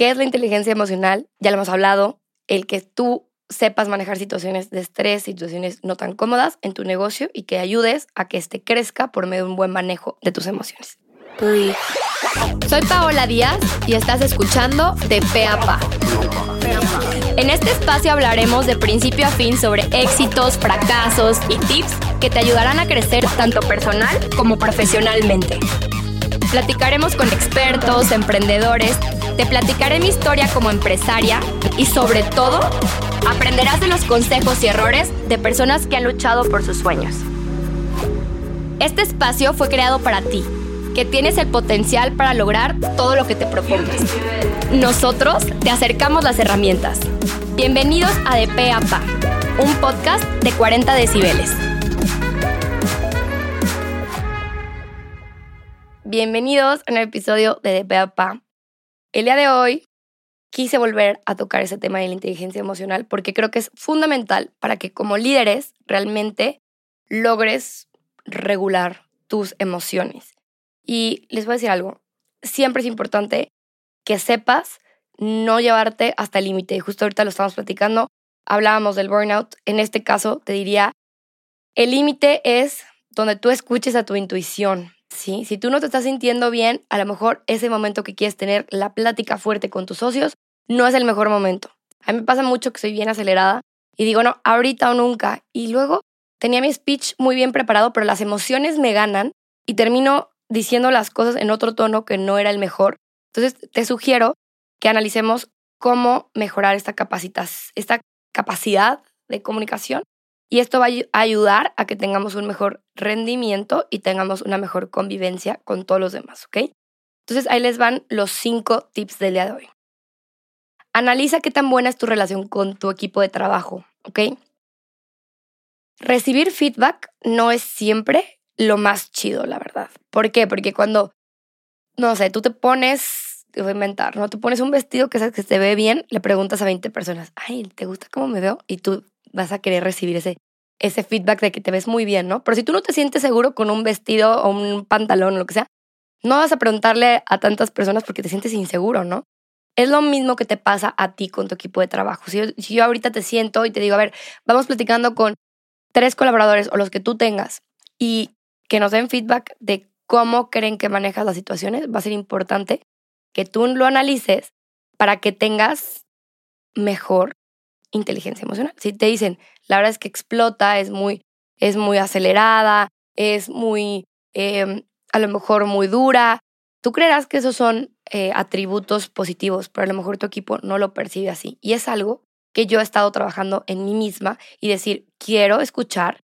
¿Qué es la inteligencia emocional? Ya lo hemos hablado. El que tú sepas manejar situaciones de estrés, situaciones no tan cómodas en tu negocio y que ayudes a que este crezca por medio de un buen manejo de tus emociones. Soy Paola Díaz y estás escuchando De Pe a Pa. En este espacio hablaremos de principio a fin sobre éxitos, fracasos y tips que te ayudarán a crecer tanto personal como profesionalmente. Platicaremos con expertos, emprendedores, te platicaré mi historia como empresaria y sobre todo aprenderás de los consejos y errores de personas que han luchado por sus sueños. Este espacio fue creado para ti, que tienes el potencial para lograr todo lo que te propongas. Nosotros te acercamos las herramientas. Bienvenidos a De Pe a Pa, un podcast de 40 decibeles. Bienvenidos a un episodio de De Pa. El día de hoy quise volver a tocar ese tema de la inteligencia emocional porque creo que es fundamental para que como líderes realmente logres regular tus emociones. Y les voy a decir algo, siempre es importante que sepas no llevarte hasta el límite. Y justo ahorita lo estamos platicando, hablábamos del burnout. En este caso, te diría, el límite es donde tú escuches a tu intuición, ¿sí? Si tú no te estás sintiendo bien, a lo mejor ese momento que quieres tener la plática fuerte con tus socios no es el mejor momento. A mí me pasa mucho que soy bien acelerada y digo, no, ahorita o nunca. Y luego tenía mi speech muy bien preparado, pero las emociones me ganan y termino diciendo las cosas en otro tono que no era el mejor. Entonces, te sugiero que analicemos cómo mejorar esta, esta capacidad de comunicación y esto va a ayudar a que tengamos un mejor rendimiento y tengamos una mejor convivencia con todos los demás, ¿ok? Entonces ahí les van los cinco tips del día de hoy. Analiza qué tan buena es tu relación con tu equipo de trabajo, ¿ok? Recibir feedback no es siempre lo más chido, la verdad. ¿Por qué? Porque cuando, no sé, tú te pones, te voy a inventar, ¿no? Te pones un vestido que sabes que se ve bien, le preguntas a 20 personas, ay, ¿te gusta cómo me veo? Y tú vas a querer recibir ese, ese feedback de que te ves muy bien, ¿no? Pero si tú no te sientes seguro con un vestido o un pantalón o lo que sea, no vas a preguntarle a tantas personas porque te sientes inseguro, ¿no? Es lo mismo que te pasa a ti con tu equipo de trabajo. Si yo, si yo ahorita te siento y te digo, a ver, vamos platicando con tres colaboradores o los que tú tengas y que nos den feedback de cómo creen que manejas las situaciones, va a ser importante que tú lo analices para que tengas mejor inteligencia emocional. Si te dicen, la verdad es que explota, es muy, es muy acelerada, es muy, em, a lo mejor muy dura, tú creerás que esos son eh, atributos positivos, pero a lo mejor tu equipo no lo percibe así. Y es algo que yo he estado trabajando en mí misma y decir, quiero escuchar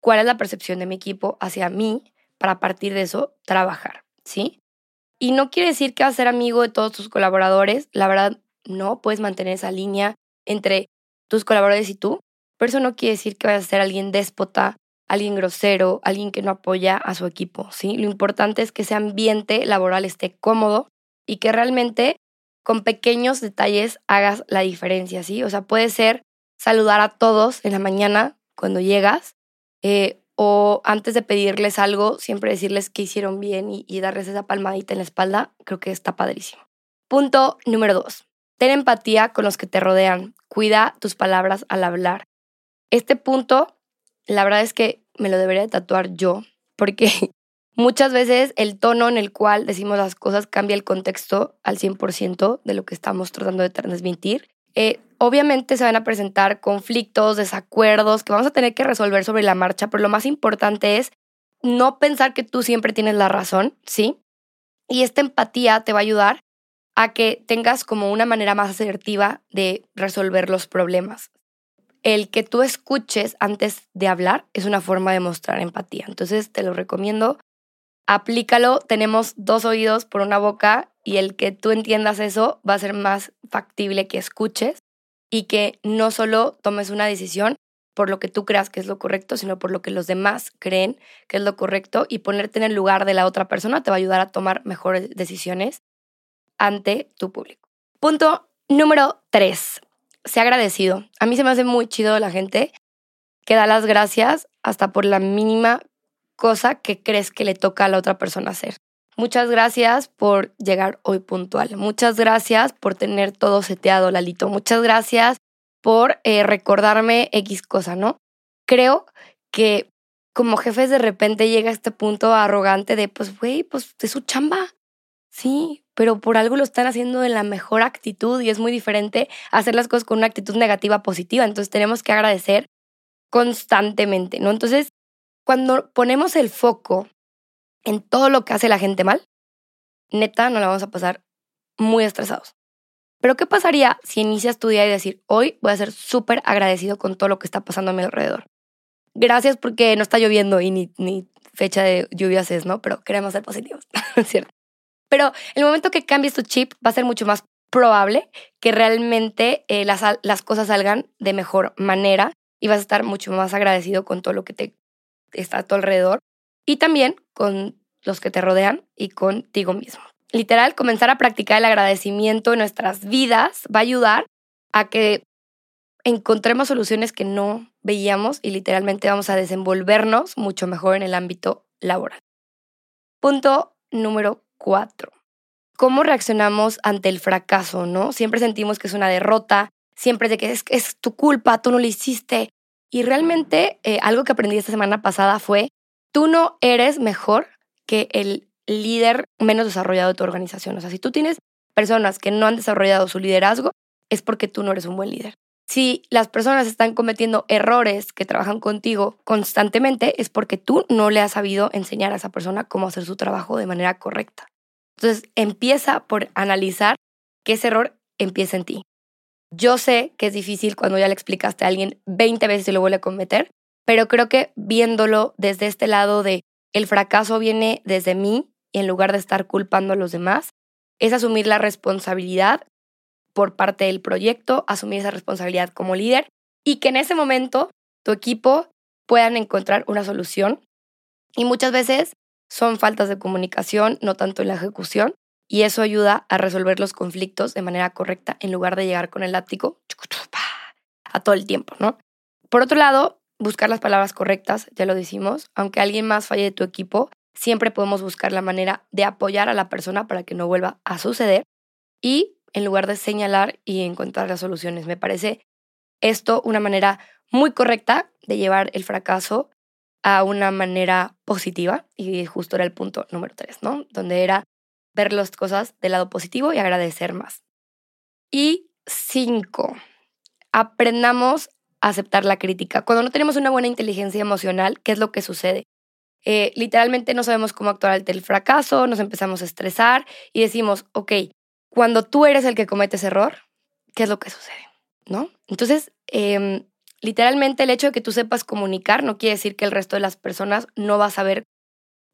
cuál es la percepción de mi equipo hacia mí para a partir de eso trabajar, ¿sí? Y no quiere decir que vas a ser amigo de todos tus colaboradores, la verdad no, puedes mantener esa línea entre tus colaboradores y tú, pero eso no quiere decir que vayas a ser alguien déspota, alguien grosero, alguien que no apoya a su equipo, ¿sí? Lo importante es que ese ambiente laboral esté cómodo y que realmente con pequeños detalles hagas la diferencia, ¿sí? O sea, puede ser saludar a todos en la mañana cuando llegas eh, o antes de pedirles algo, siempre decirles que hicieron bien y, y darles esa palmadita en la espalda, creo que está padrísimo. Punto número dos. Ten empatía con los que te rodean. Cuida tus palabras al hablar. Este punto, la verdad es que me lo debería tatuar yo, porque muchas veces el tono en el cual decimos las cosas cambia el contexto al 100% de lo que estamos tratando de transmitir. Eh, obviamente se van a presentar conflictos, desacuerdos que vamos a tener que resolver sobre la marcha, pero lo más importante es no pensar que tú siempre tienes la razón, ¿sí? Y esta empatía te va a ayudar a que tengas como una manera más asertiva de resolver los problemas. El que tú escuches antes de hablar es una forma de mostrar empatía. Entonces te lo recomiendo. Aplícalo. Tenemos dos oídos por una boca y el que tú entiendas eso va a ser más factible que escuches y que no solo tomes una decisión por lo que tú creas que es lo correcto, sino por lo que los demás creen que es lo correcto y ponerte en el lugar de la otra persona te va a ayudar a tomar mejores decisiones ante tu público. Punto número tres. Sé agradecido. A mí se me hace muy chido la gente que da las gracias hasta por la mínima cosa que crees que le toca a la otra persona hacer. Muchas gracias por llegar hoy puntual. Muchas gracias por tener todo seteado, Lalito. Muchas gracias por eh, recordarme X cosa, ¿no? Creo que como jefes de repente llega a este punto arrogante de, pues, güey, pues es su chamba. Sí, pero por algo lo están haciendo en la mejor actitud y es muy diferente hacer las cosas con una actitud negativa positiva. Entonces tenemos que agradecer constantemente, ¿no? Entonces, cuando ponemos el foco en todo lo que hace la gente mal, neta, no la vamos a pasar muy estresados. Pero ¿qué pasaría si inicias tu día y decir, hoy voy a ser súper agradecido con todo lo que está pasando a mi alrededor? Gracias porque no está lloviendo y ni, ni fecha de lluvias es, ¿no? Pero queremos ser positivos, ¿cierto? Pero el momento que cambies tu chip va a ser mucho más probable que realmente eh, las, las cosas salgan de mejor manera y vas a estar mucho más agradecido con todo lo que te está a tu alrededor y también con los que te rodean y contigo mismo. Literal, comenzar a practicar el agradecimiento en nuestras vidas va a ayudar a que encontremos soluciones que no veíamos y literalmente vamos a desenvolvernos mucho mejor en el ámbito laboral. Punto número cuatro. ¿Cómo reaccionamos ante el fracaso, no? Siempre sentimos que es una derrota, siempre de que es, es tu culpa, tú no lo hiciste. Y realmente eh, algo que aprendí esta semana pasada fue, tú no eres mejor que el líder menos desarrollado de tu organización. O sea, si tú tienes personas que no han desarrollado su liderazgo, es porque tú no eres un buen líder. Si las personas están cometiendo errores que trabajan contigo constantemente, es porque tú no le has sabido enseñar a esa persona cómo hacer su trabajo de manera correcta. Entonces, empieza por analizar que ese error empieza en ti. Yo sé que es difícil cuando ya le explicaste a alguien 20 veces y lo vuelve a cometer, pero creo que viéndolo desde este lado de el fracaso viene desde mí y en lugar de estar culpando a los demás, es asumir la responsabilidad por parte del proyecto, asumir esa responsabilidad como líder y que en ese momento tu equipo puedan encontrar una solución. Y muchas veces son faltas de comunicación, no tanto en la ejecución, y eso ayuda a resolver los conflictos de manera correcta en lugar de llegar con el látigo a todo el tiempo, ¿no? Por otro lado, buscar las palabras correctas, ya lo decimos, aunque alguien más falle de tu equipo, siempre podemos buscar la manera de apoyar a la persona para que no vuelva a suceder y en lugar de señalar y encontrar las soluciones. Me parece esto una manera muy correcta de llevar el fracaso a una manera positiva y justo era el punto número tres, ¿no? Donde era ver las cosas del lado positivo y agradecer más. Y cinco, aprendamos a aceptar la crítica. Cuando no tenemos una buena inteligencia emocional, ¿qué es lo que sucede? Eh, literalmente no sabemos cómo actuar ante el fracaso, nos empezamos a estresar y decimos, ok, cuando tú eres el que comete ese error, ¿qué es lo que sucede? ¿No? Entonces, em, literalmente el hecho de que tú sepas comunicar no quiere decir que el resto de las personas no va a saber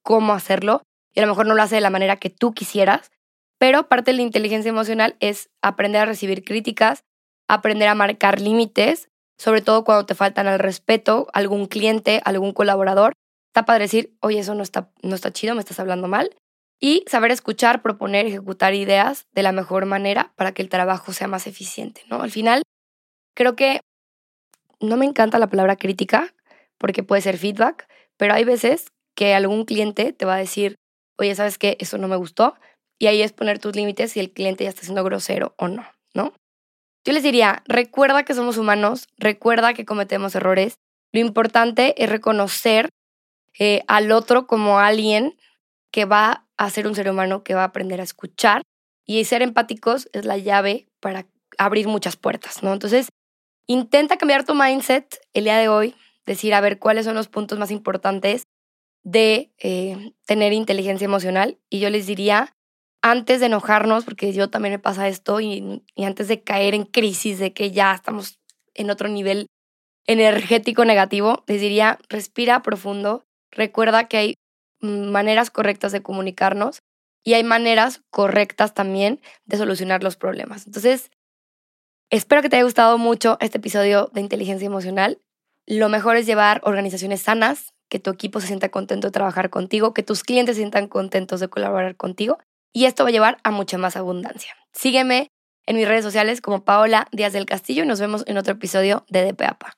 cómo hacerlo y a lo mejor no lo hace de la manera que tú quisieras, pero parte de la inteligencia emocional es aprender a recibir críticas, aprender a marcar límites, sobre todo cuando te faltan al respeto, algún cliente, algún colaborador. Está para decir, oye, eso no está, no está chido, me estás hablando mal y saber escuchar, proponer, ejecutar ideas de la mejor manera para que el trabajo sea más eficiente, ¿no? Al final, creo que no me encanta la palabra crítica porque puede ser feedback, pero hay veces que algún cliente te va a decir, oye, ¿sabes qué? Eso no me gustó. Y ahí es poner tus límites si el cliente ya está siendo grosero o no, ¿no? Yo les diría, recuerda que somos humanos, recuerda que cometemos errores. Lo importante es reconocer eh, al otro como alguien que va a ser un ser humano que va a aprender a escuchar y ser empáticos es la llave para abrir muchas puertas, ¿no? Entonces, intenta cambiar tu mindset el día de hoy, decir, a ver, cuáles son los puntos más importantes de eh, tener inteligencia emocional. Y yo les diría, antes de enojarnos, porque yo también me pasa esto, y, y antes de caer en crisis de que ya estamos en otro nivel energético negativo, les diría, respira profundo, recuerda que hay maneras correctas de comunicarnos y hay maneras correctas también de solucionar los problemas. Entonces, espero que te haya gustado mucho este episodio de inteligencia emocional. Lo mejor es llevar organizaciones sanas, que tu equipo se sienta contento de trabajar contigo, que tus clientes se sientan contentos de colaborar contigo y esto va a llevar a mucha más abundancia. Sígueme en mis redes sociales como Paola Díaz del Castillo y nos vemos en otro episodio de DPAPA.